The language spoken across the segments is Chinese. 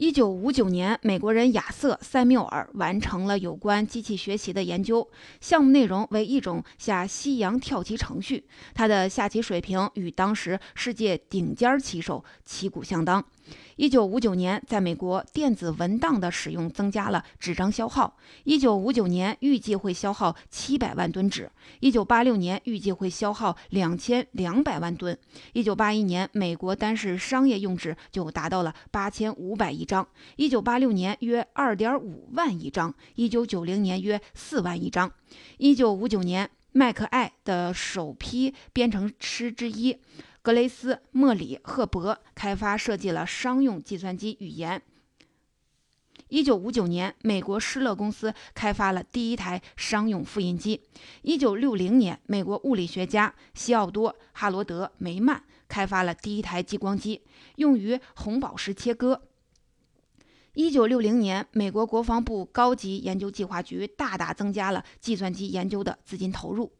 一九五九年，美国人亚瑟·塞缪尔完成了有关机器学习的研究，项目内容为一种下西洋跳棋程序。他的下棋水平与当时世界顶尖棋手旗鼓相当。一九五九年，在美国，电子文档的使用增加了纸张消耗。一九五九年，预计会消耗七百万吨纸。一九八六年，预计会消耗两千两百万吨。一九八一年，美国单是商业用纸就达到了八千五百亿张。一九八六年，约二点五万亿张。一九九零年，约四万亿张。一九五九年，麦克艾的首批编程师之一。格雷斯·莫里·赫伯开发设计了商用计算机语言。一九五九年，美国施乐公司开发了第一台商用复印机。一九六零年，美国物理学家西奥多·哈罗德·梅曼开发了第一台激光机，用于红宝石切割。一九六零年，美国国防部高级研究计划局大大增加了计算机研究的资金投入。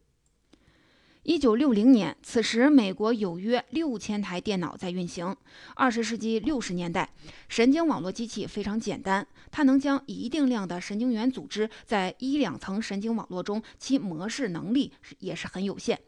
一九六零年，此时美国有约六千台电脑在运行。二十世纪六十年代，神经网络机器非常简单，它能将一定量的神经元组织在一两层神经网络中，其模式能力也是很有限。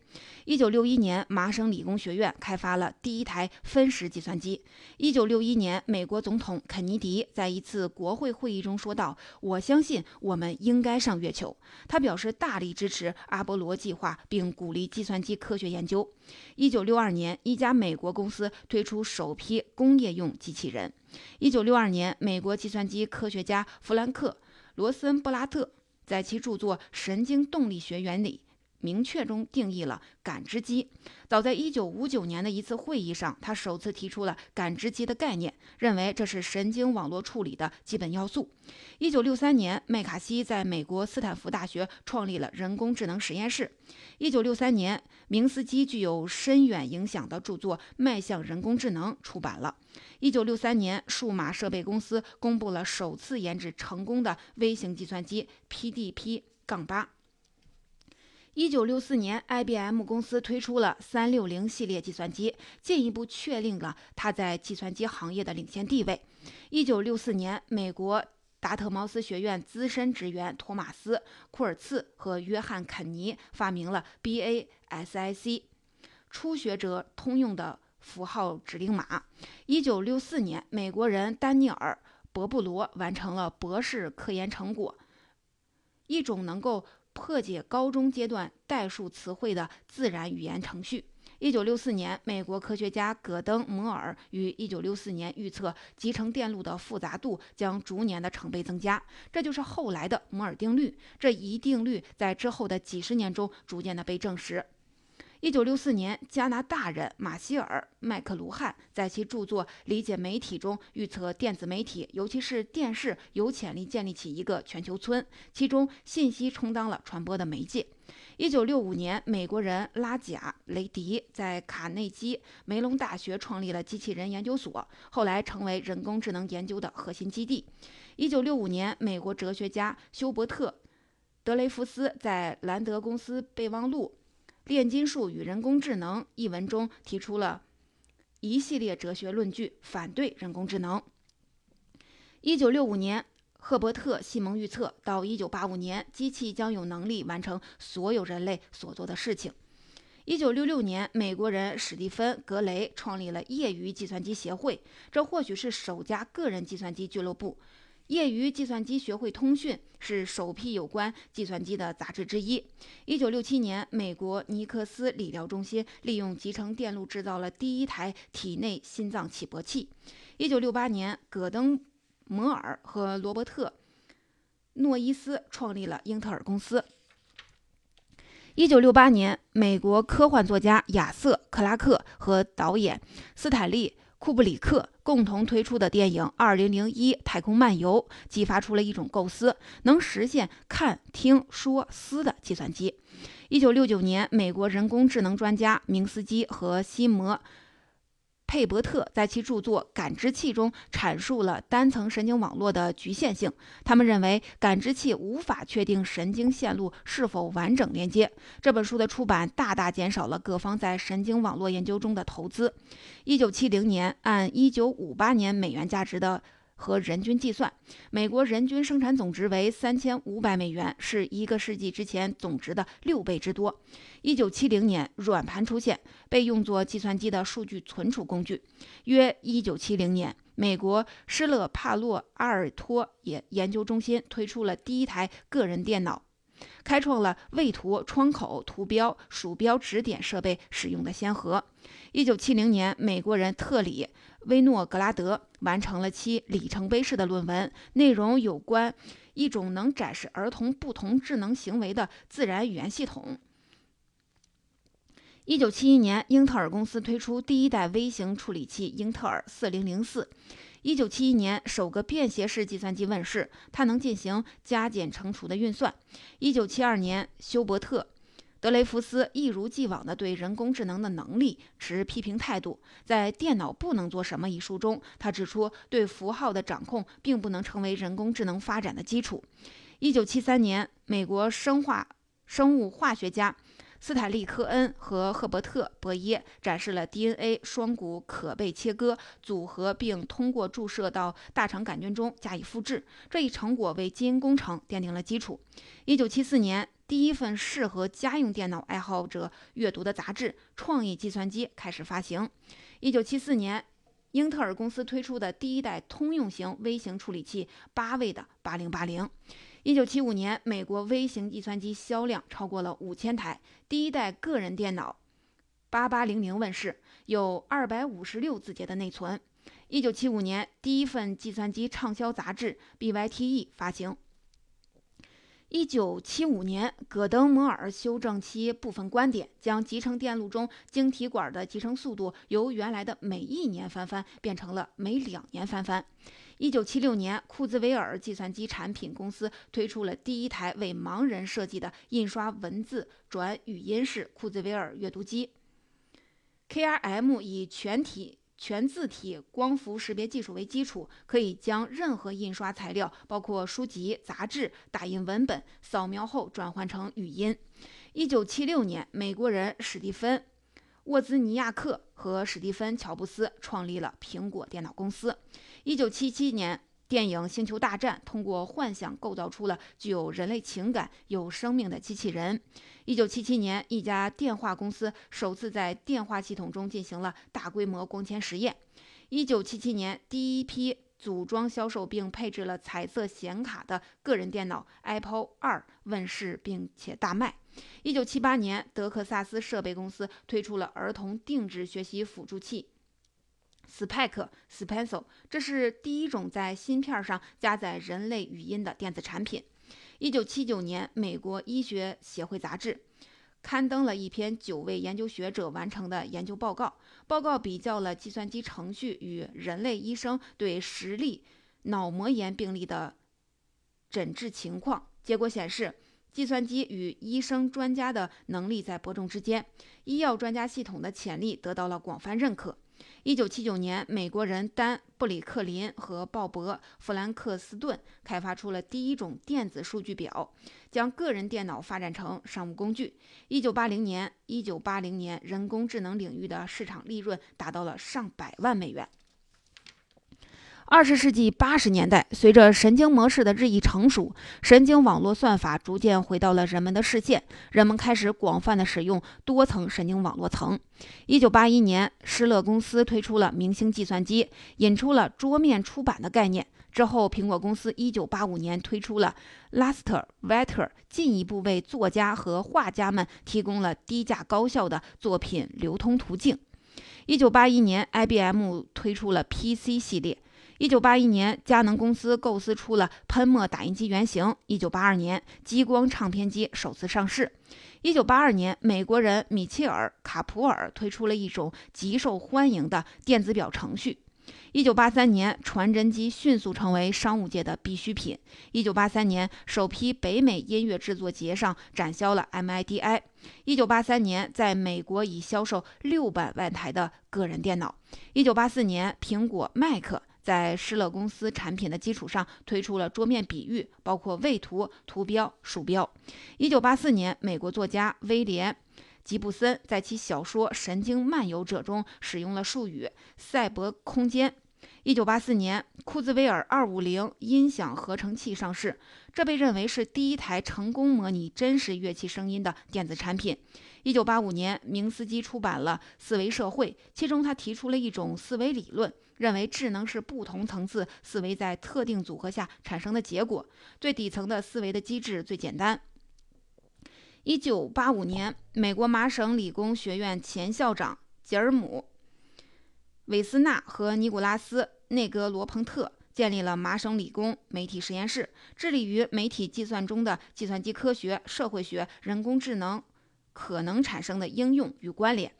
一九六一年，麻省理工学院开发了第一台分时计算机。一九六一年，美国总统肯尼迪在一次国会会议中说道：“我相信我们应该上月球。”他表示大力支持阿波罗计划，并鼓励计算机科学研究。一九六二年，一家美国公司推出首批工业用机器人。一九六二年，美国计算机科学家弗兰克·罗森布拉特在其著作《神经动力学原理》。明确中定义了感知机。早在1959年的一次会议上，他首次提出了感知机的概念，认为这是神经网络处理的基本要素。1963年，麦卡锡在美国斯坦福大学创立了人工智能实验室。1963年，明斯基具有深远影响的著作《迈向人工智能》出版了。1963年，数码设备公司公布了首次研制成功的微型计算机 PDP-8。一九六四年，IBM 公司推出了三六零系列计算机，进一步确定了它在计算机行业的领先地位。一九六四年，美国达特茅斯学院资深职员托马斯·库尔茨和约翰·肯尼发明了 BASIC，初学者通用的符号指令码。一九六四年，美国人丹尼尔·博布罗完成了博士科研成果，一种能够。破解高中阶段代数词汇的自然语言程序。一九六四年，美国科学家戈登·摩尔于一九六四年预测集成电路的复杂度将逐年的成倍增加，这就是后来的摩尔定律。这一定律在之后的几十年中逐渐的被证实。一九六四年，加拿大人马歇尔·麦克卢汉在其著作《理解媒体》中预测电子媒体，尤其是电视，有潜力建立起一个全球村，其中信息充当了传播的媒介。一九六五年，美国人拉贾·雷迪在卡内基梅隆大学创立了机器人研究所，后来成为人工智能研究的核心基地。一九六五年，美国哲学家休伯特·德雷福斯在兰德公司备忘录。《炼金术与人工智能》一文中提出了一系列哲学论据，反对人工智能。一九六五年，赫伯特·西蒙预测，到一九八五年，机器将有能力完成所有人类所做的事情。一九六六年，美国人史蒂芬·格雷创立了业余计算机协会，这或许是首家个人计算机俱乐部。业余计算机学会通讯是首批有关计算机的杂志之一。一九六七年，美国尼克斯理疗中心利用集成电路制造了第一台体内心脏起搏器。一九六八年，戈登·摩尔和罗伯特·诺伊斯创立了英特尔公司。一九六八年，美国科幻作家亚瑟·克拉克和导演斯坦利。库布里克共同推出的电影《二零零一太空漫游》激发出了一种构思，能实现看、听、说、思的计算机。一九六九年，美国人工智能专家明斯基和西摩。佩伯特在其著作《感知器》中阐述了单层神经网络的局限性。他们认为，感知器无法确定神经线路是否完整连接。这本书的出版大大减少了各方在神经网络研究中的投资。一九七零年，按一九五八年美元价值的。和人均计算，美国人均生产总值为三千五百美元，是一个世纪之前总值的六倍之多。一九七零年，软盘出现，被用作计算机的数据存储工具。约一九七零年，美国施乐帕洛阿尔托也研究中心推出了第一台个人电脑。开创了位图、窗口、图标、鼠标指点设备使用的先河。一九七零年，美国人特里威诺格拉德完成了其里程碑式的论文，内容有关一种能展示儿童不同智能行为的自然语言系统。一九七一年，英特尔公司推出第一代微型处理器英特尔四零零四。一九七一年，首个便携式计算机问世，它能进行加减乘除的运算。一九七二年，休伯特·德雷福斯一如既往地对人工智能的能力持批评态度。在《电脑不能做什么》一书中，他指出，对符号的掌控并不能成为人工智能发展的基础。一九七三年，美国生化生物化学家。斯坦利·科恩和赫伯特·伯耶展示了 DNA 双股可被切割组合，并通过注射到大肠杆菌中加以复制。这一成果为基因工程奠定了基础。1974年，第一份适合家用电脑爱好者阅读的杂志《创意计算机》开始发行。1974年，英特尔公司推出的第一代通用型微型处理器八位的8080。一九七五年，美国微型计算机销量超过了五千台。第一代个人电脑八八零零问世，有二百五十六字节的内存。一九七五年，第一份计算机畅销杂志 BYTE 发行。一九七五年，戈登·摩尔修正其部分观点，将集成电路中晶体管的集成速度由原来的每一年翻番变成了每两年翻番。一九七六年，库兹韦尔计算机产品公司推出了第一台为盲人设计的印刷文字转语音式库兹韦尔阅读机。KRM 以全体。全字体光伏识别技术为基础，可以将任何印刷材料，包括书籍、杂志、打印文本，扫描后转换成语音。一九七六年，美国人史蒂芬·沃兹尼亚克和史蒂芬·乔布斯创立了苹果电脑公司。一九七七年。电影《星球大战》通过幻想构造出了具有人类情感、有生命的机器人。一九七七年，一家电话公司首次在电话系统中进行了大规模光纤实验。一九七七年，第一批组装、销售并配置了彩色显卡的个人电脑 Apple 二问世，并且大卖。一九七八年，德克萨斯设备公司推出了儿童定制学习辅助器。Spike s p e n c e l 这是第一种在芯片上加载人类语音的电子产品。一九七九年，美国医学协会杂志刊登了一篇九位研究学者完成的研究报告。报告比较了计算机程序与人类医生对实例脑膜炎病例的诊治情况。结果显示，计算机与医生专家的能力在伯仲之间，医药专家系统的潜力得到了广泛认可。一九七九年，美国人丹·布里克林和鲍勃·弗兰克斯顿开发出了第一种电子数据表，将个人电脑发展成商务工具。一九八零年，一九八零年，人工智能领域的市场利润达到了上百万美元。二十世纪八十年代，随着神经模式的日益成熟，神经网络算法逐渐回到了人们的视线，人们开始广泛的使用多层神经网络层。一九八一年，施乐公司推出了明星计算机，引出了桌面出版的概念。之后，苹果公司一九八五年推出了 Illustrator，进一步为作家和画家们提供了低价高效的作品流通途径。一九八一年，IBM 推出了 PC 系列。一九八一年，佳能公司构思出了喷墨打印机原型。一九八二年，激光唱片机首次上市。一九八二年，美国人米切尔·卡普尔推出了一种极受欢迎的电子表程序。一九八三年，传真机迅速成为商务界的必需品。一九八三年，首批北美音乐制作节上展销了 MIDI。一九八三年，在美国已销售六百万台的个人电脑。一九八四年，苹果 Mac。在施乐公司产品的基础上，推出了桌面比喻，包括位图、图标、鼠标。一九八四年，美国作家威廉·吉布森在其小说《神经漫游者》中使用了术语“赛博空间”，一九八四年，库兹韦尔二五零音响合成器上市，这被认为是第一台成功模拟真实乐器声音的电子产品。一九八五年，明斯基出版了《思维社会》，其中他提出了一种思维理论，认为智能是不同层次思维在特定组合下产生的结果。最底层的思维的机制最简单。一九八五年，美国麻省理工学院前校长吉尔姆。韦斯纳和尼古拉斯·内格罗彭特建立了麻省理工媒体实验室，致力于媒体计算中的计算机科学、社会学、人工智能可能产生的应用与关联。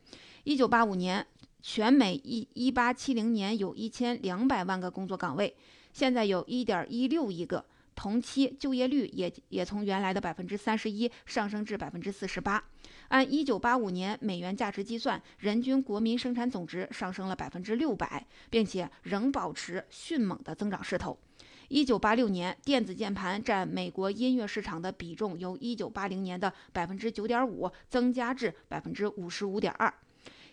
一九八五年，全美一一八七零年有一千两百万个工作岗位，现在有一点一六亿个。同期就业率也也从原来的百分之三十一上升至百分之四十八。按一九八五年美元价值计算，人均国民生产总值上升了百分之六百，并且仍保持迅猛的增长势头。一九八六年，电子键盘占美国音乐市场的比重由一九八零年的百分之九点五增加至百分之五十五点二。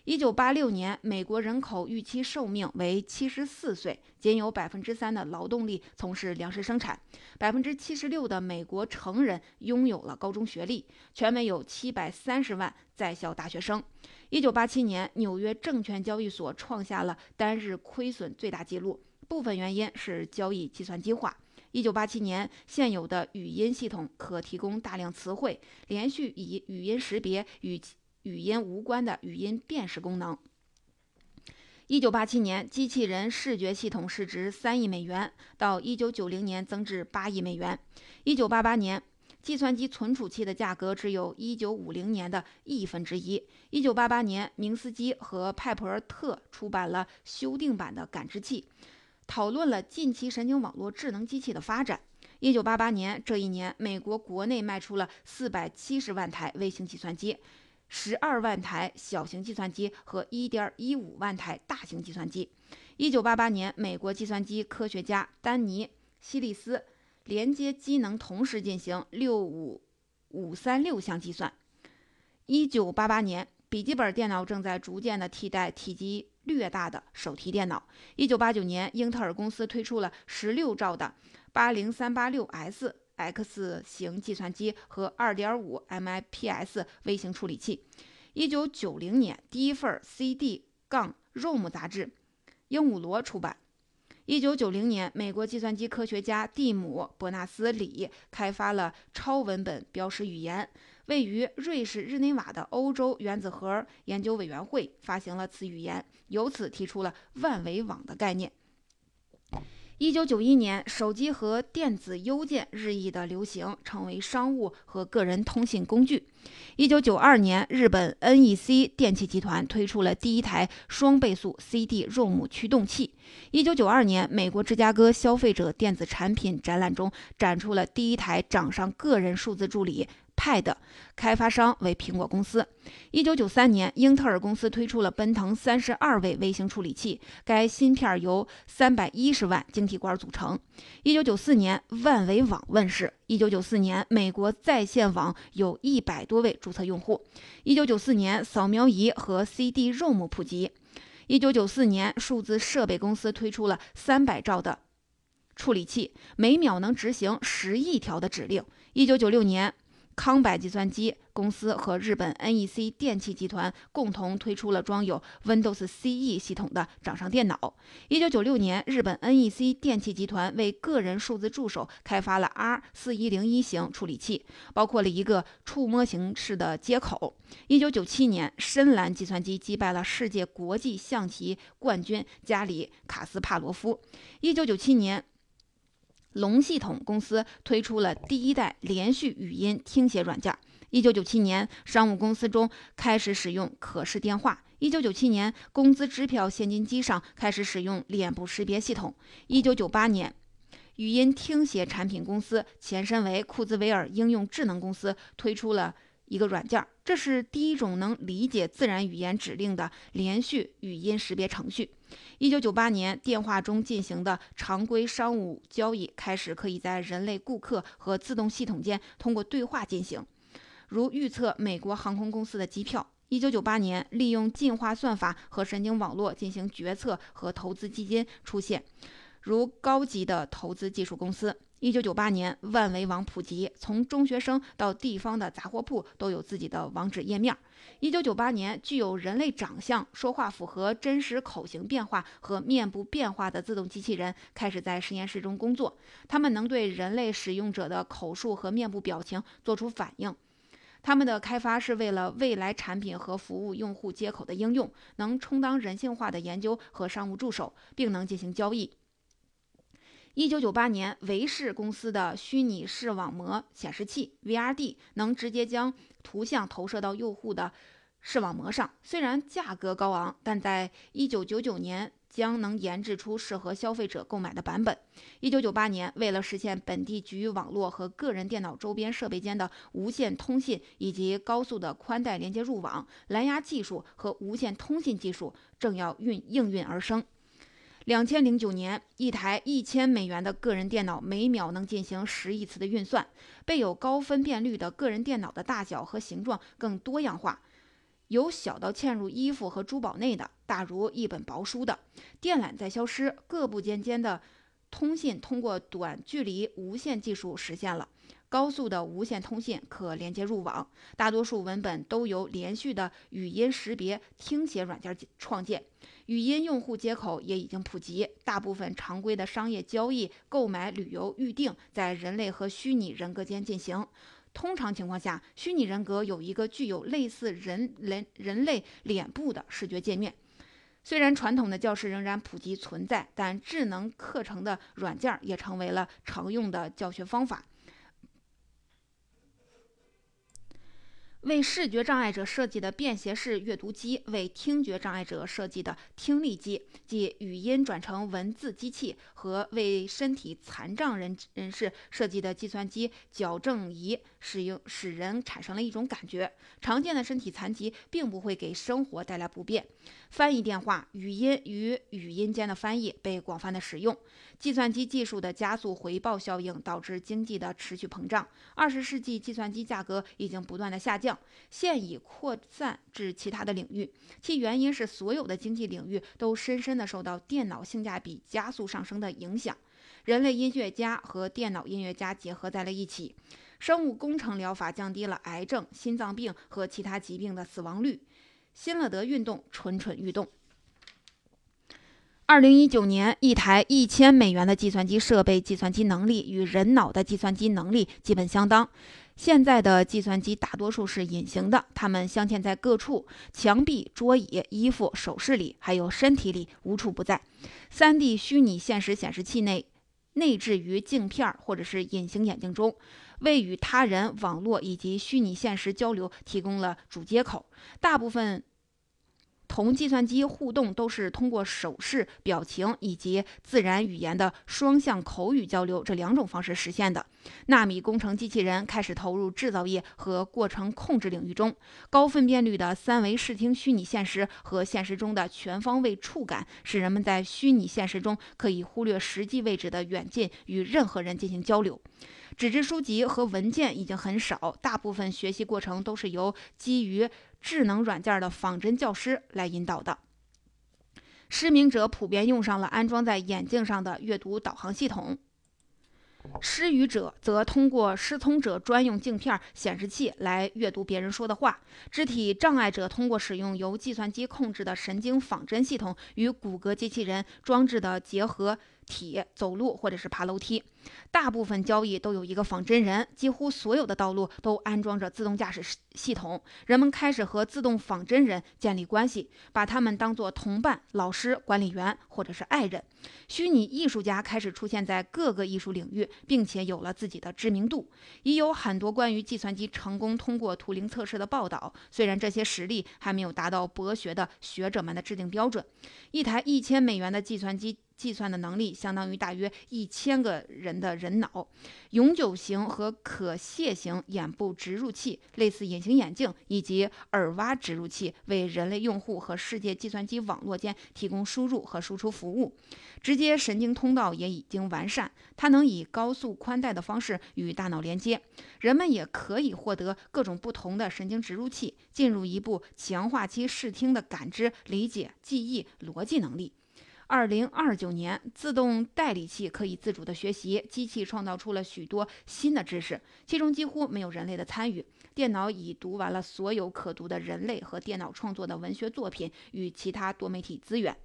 一九八六年，美国人口预期寿命为七十四岁，仅有百分之三的劳动力从事粮食生产，百分之七十六的美国成人拥有了高中学历，全美有七百三十万在校大学生。一九八七年，纽约证券交易所创下了单日亏损最大记录，部分原因是交易计算机化。一九八七年，现有的语音系统可提供大量词汇，连续以语音识别与。语音无关的语音辨识功能。一九八七年，机器人视觉系统市值三亿美元，到一九九零年增至八亿美元。一九八八年，计算机存储器的价格只有一九五零年的亿分之一。一九八八年，明斯基和派普尔特出版了修订版的感知器，讨论了近期神经网络智能机器的发展。一九八八年这一年，美国国内卖出了四百七十万台微型计算机。十二万台小型计算机和一点一五万台大型计算机。一九八八年，美国计算机科学家丹尼·希利斯连接机能同时进行六五五三六项计算。一九八八年，笔记本电脑正在逐渐的替代体积略大的手提电脑。一九八九年，英特尔公司推出了十六兆的八零三八六 S。X 型计算机和2.5 MIPS 微型处理器。1990年，第一份 CD 杠 ROM 杂志《鹦鹉螺》出版。1990年，美国计算机科学家蒂姆·伯纳斯里开发了超文本标识语言。位于瑞士日内瓦的欧洲原子核研究委员会发行了此语言，由此提出了万维网的概念。一九九一年，手机和电子邮件日益的流行，成为商务和个人通信工具。一九九二年，日本 NEC 电器集团推出了第一台双倍速 CD-ROM 驱动器。一九九二年，美国芝加哥消费者电子产品展览中展出了第一台掌上个人数字助理。Pad 开发商为苹果公司。一九九三年，英特尔公司推出了奔腾三十二位微型处理器，该芯片由三百一十万晶体管组成。一九九四年，万维网问世。一九九四年，美国在线网有一百多位注册用户。一九九四年，扫描仪和 CD-ROM 普及。一九九四年，数字设备公司推出了三百兆的处理器，每秒能执行十亿条的指令。一九九六年。康柏计算机公司和日本 NEC 电器集团共同推出了装有 Windows CE 系统的掌上电脑。一九九六年，日本 NEC 电器集团为个人数字助手开发了 R 四一零一型处理器，包括了一个触摸形式的接口。一九九七年，深蓝计算机击败了世界国际象棋冠军加里卡斯帕罗夫。一九九七年。龙系统公司推出了第一代连续语音听写软件。一九九七年，商务公司中开始使用可视电话。一九九七年，工资支票现金机上开始使用脸部识别系统。一九九八年，语音听写产品公司前身为库兹韦尔应用智能公司推出了。一个软件，这是第一种能理解自然语言指令的连续语音识别程序。一九九八年，电话中进行的常规商务交易开始可以在人类顾客和自动系统间通过对话进行，如预测美国航空公司的机票。一九九八年，利用进化算法和神经网络进行决策和投资基金出现，如高级的投资技术公司。一九九八年，万维网普及，从中学生到地方的杂货铺都有自己的网址页面。一九九八年，具有人类长相、说话符合真实口型变化和面部变化的自动机器人开始在实验室中工作。它们能对人类使用者的口述和面部表情做出反应。他们的开发是为了未来产品和服务用户接口的应用，能充当人性化的研究和商务助手，并能进行交易。一九九八年，维氏公司的虚拟视网膜显示器 VRD 能直接将图像投射到用户的视网膜上。虽然价格高昂，但在一九九九年将能研制出适合消费者购买的版本。一九九八年，为了实现本地局域网络和个人电脑周边设备间的无线通信以及高速的宽带连接入网，蓝牙技术和无线通信技术正要运应运而生。两千零九年，一台一千美元的个人电脑每秒能进行十亿次的运算。备有高分辨率的个人电脑的大小和形状更多样化，由小到嵌入衣服和珠宝内的，大如一本薄书的。电缆在消失，各部件间的通信通过短距离无线技术实现了。高速的无线通信可连接入网，大多数文本都由连续的语音识别听写软件创建。语音用户接口也已经普及，大部分常规的商业交易、购买、旅游、预订在人类和虚拟人格间进行。通常情况下，虚拟人格有一个具有类似人人人类脸部的视觉界面。虽然传统的教室仍然普及存在，但智能课程的软件也成为了常用的教学方法。为视觉障碍者设计的便携式阅读机，为听觉障碍者设计的听力机，即语音转成文字机器，和为身体残障人人士设计的计算机矫正仪，使用使人产生了一种感觉：常见的身体残疾并不会给生活带来不便。翻译电话、语音与语音间的翻译被广泛的使用。计算机技术的加速回报效应导致经济的持续膨胀。二十世纪计算机价格已经不断的下降，现已扩散至其他的领域。其原因是所有的经济领域都深深的受到电脑性价比加速上升的影响。人类音乐家和电脑音乐家结合在了一起。生物工程疗法降低了癌症、心脏病和其他疾病的死亡率。新乐德运动蠢蠢欲动。二零一九年，一台一千美元的计算机设备，计算机能力与人脑的计算机能力基本相当。现在的计算机大多数是隐形的，它们镶嵌在各处，墙壁、桌椅、衣服、首饰里，还有身体里，无处不在。3D 虚拟现实显示器内内置于镜片或者是隐形眼镜中，为与他人、网络以及虚拟现实交流提供了主接口。大部分。同计算机互动都是通过手势、表情以及自然语言的双向口语交流这两种方式实现的。纳米工程机器人开始投入制造业和过程控制领域中。高分辨率的三维视听虚拟现实和现实中的全方位触感，使人们在虚拟现实中可以忽略实际位置的远近，与任何人进行交流。纸质书籍和文件已经很少，大部分学习过程都是由基于智能软件的仿真教师来引导的。失明者普遍用上了安装在眼镜上的阅读导航系统，失语者则通过失聪者专用镜片显示器来阅读别人说的话。肢体障碍者通过使用由计算机控制的神经仿真系统与骨骼机器人装置的结合。体走路或者是爬楼梯，大部分交易都有一个仿真人，几乎所有的道路都安装着自动驾驶系统。人们开始和自动仿真人建立关系，把他们当作同伴、老师、管理员或者是爱人。虚拟艺术家开始出现在各个艺术领域，并且有了自己的知名度。已有很多关于计算机成功通过图灵测试的报道，虽然这些实例还没有达到博学的学者们的制定标准。一台一千美元的计算机。计算的能力相当于大约一千个人的人脑。永久型和可卸型眼部植入器，类似隐形眼镜以及耳挖植入器，为人类用户和世界计算机网络间提供输入和输出服务。直接神经通道也已经完善，它能以高速宽带的方式与大脑连接。人们也可以获得各种不同的神经植入器，进入一步强化其视听的感知、理解、记忆、逻辑能力。二零二九年，自动代理器可以自主的学习，机器创造出了许多新的知识，其中几乎没有人类的参与。电脑已读完了所有可读的人类和电脑创作的文学作品与其他多媒体资源。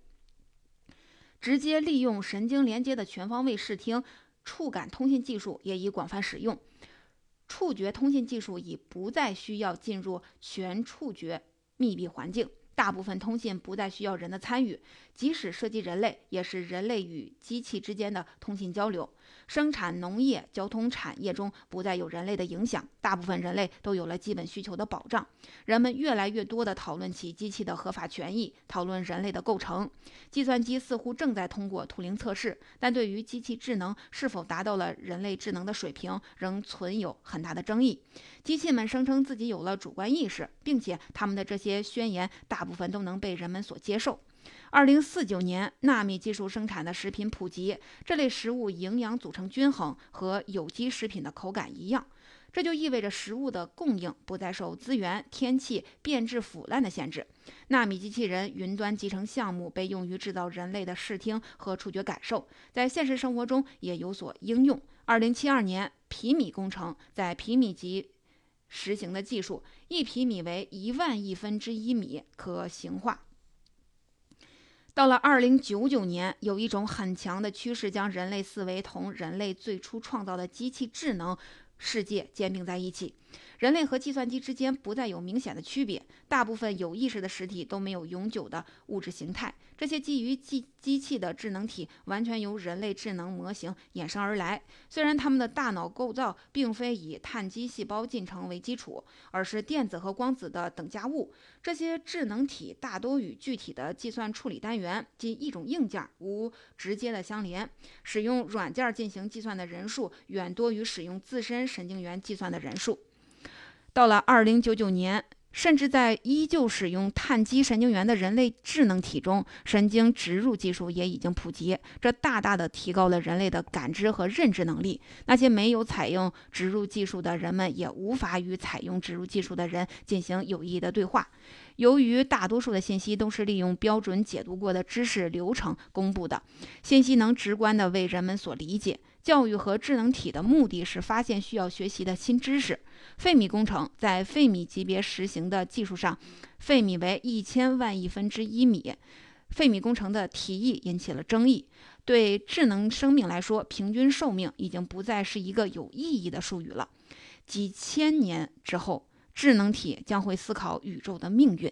直接利用神经连接的全方位视听、触感通信技术也已广泛使用。触觉通信技术已不再需要进入全触觉密闭环境。大部分通信不再需要人的参与，即使涉及人类，也是人类与机器之间的通信交流。生产、农业、交通产业中不再有人类的影响，大部分人类都有了基本需求的保障。人们越来越多地讨论起机器的合法权益，讨论人类的构成。计算机似乎正在通过图灵测试，但对于机器智能是否达到了人类智能的水平，仍存有很大的争议。机器们声称自己有了主观意识，并且他们的这些宣言大。部分都能被人们所接受。二零四九年，纳米技术生产的食品普及，这类食物营养组成均衡，和有机食品的口感一样。这就意味着食物的供应不再受资源、天气、变质、腐烂的限制。纳米机器人云端集成项目被用于制造人类的视听和触觉感受，在现实生活中也有所应用。二零七二年，皮米工程在皮米级。实行的技术，一皮米为一万亿分之一米，可行化。到了二零九九年，有一种很强的趋势，将人类思维同人类最初创造的机器智能世界兼并在一起。人类和计算机之间不再有明显的区别，大部分有意识的实体都没有永久的物质形态。这些基于机机器的智能体完全由人类智能模型衍生而来。虽然它们的大脑构造并非以碳基细胞进程为基础，而是电子和光子的等价物，这些智能体大多与具体的计算处理单元及一种硬件无直接的相连。使用软件进行计算的人数远多于使用自身神经元计算的人数。到了二零九九年，甚至在依旧使用碳基神经元的人类智能体中，神经植入技术也已经普及，这大大的提高了人类的感知和认知能力。那些没有采用植入技术的人们也无法与采用植入技术的人进行有益的对话，由于大多数的信息都是利用标准解读过的知识流程公布的，信息能直观地为人们所理解。教育和智能体的目的是发现需要学习的新知识。费米工程在费米级别实行的技术上，费米为一千万亿分之一米。费米工程的提议引起了争议。对智能生命来说，平均寿命已经不再是一个有意义的术语了。几千年之后，智能体将会思考宇宙的命运。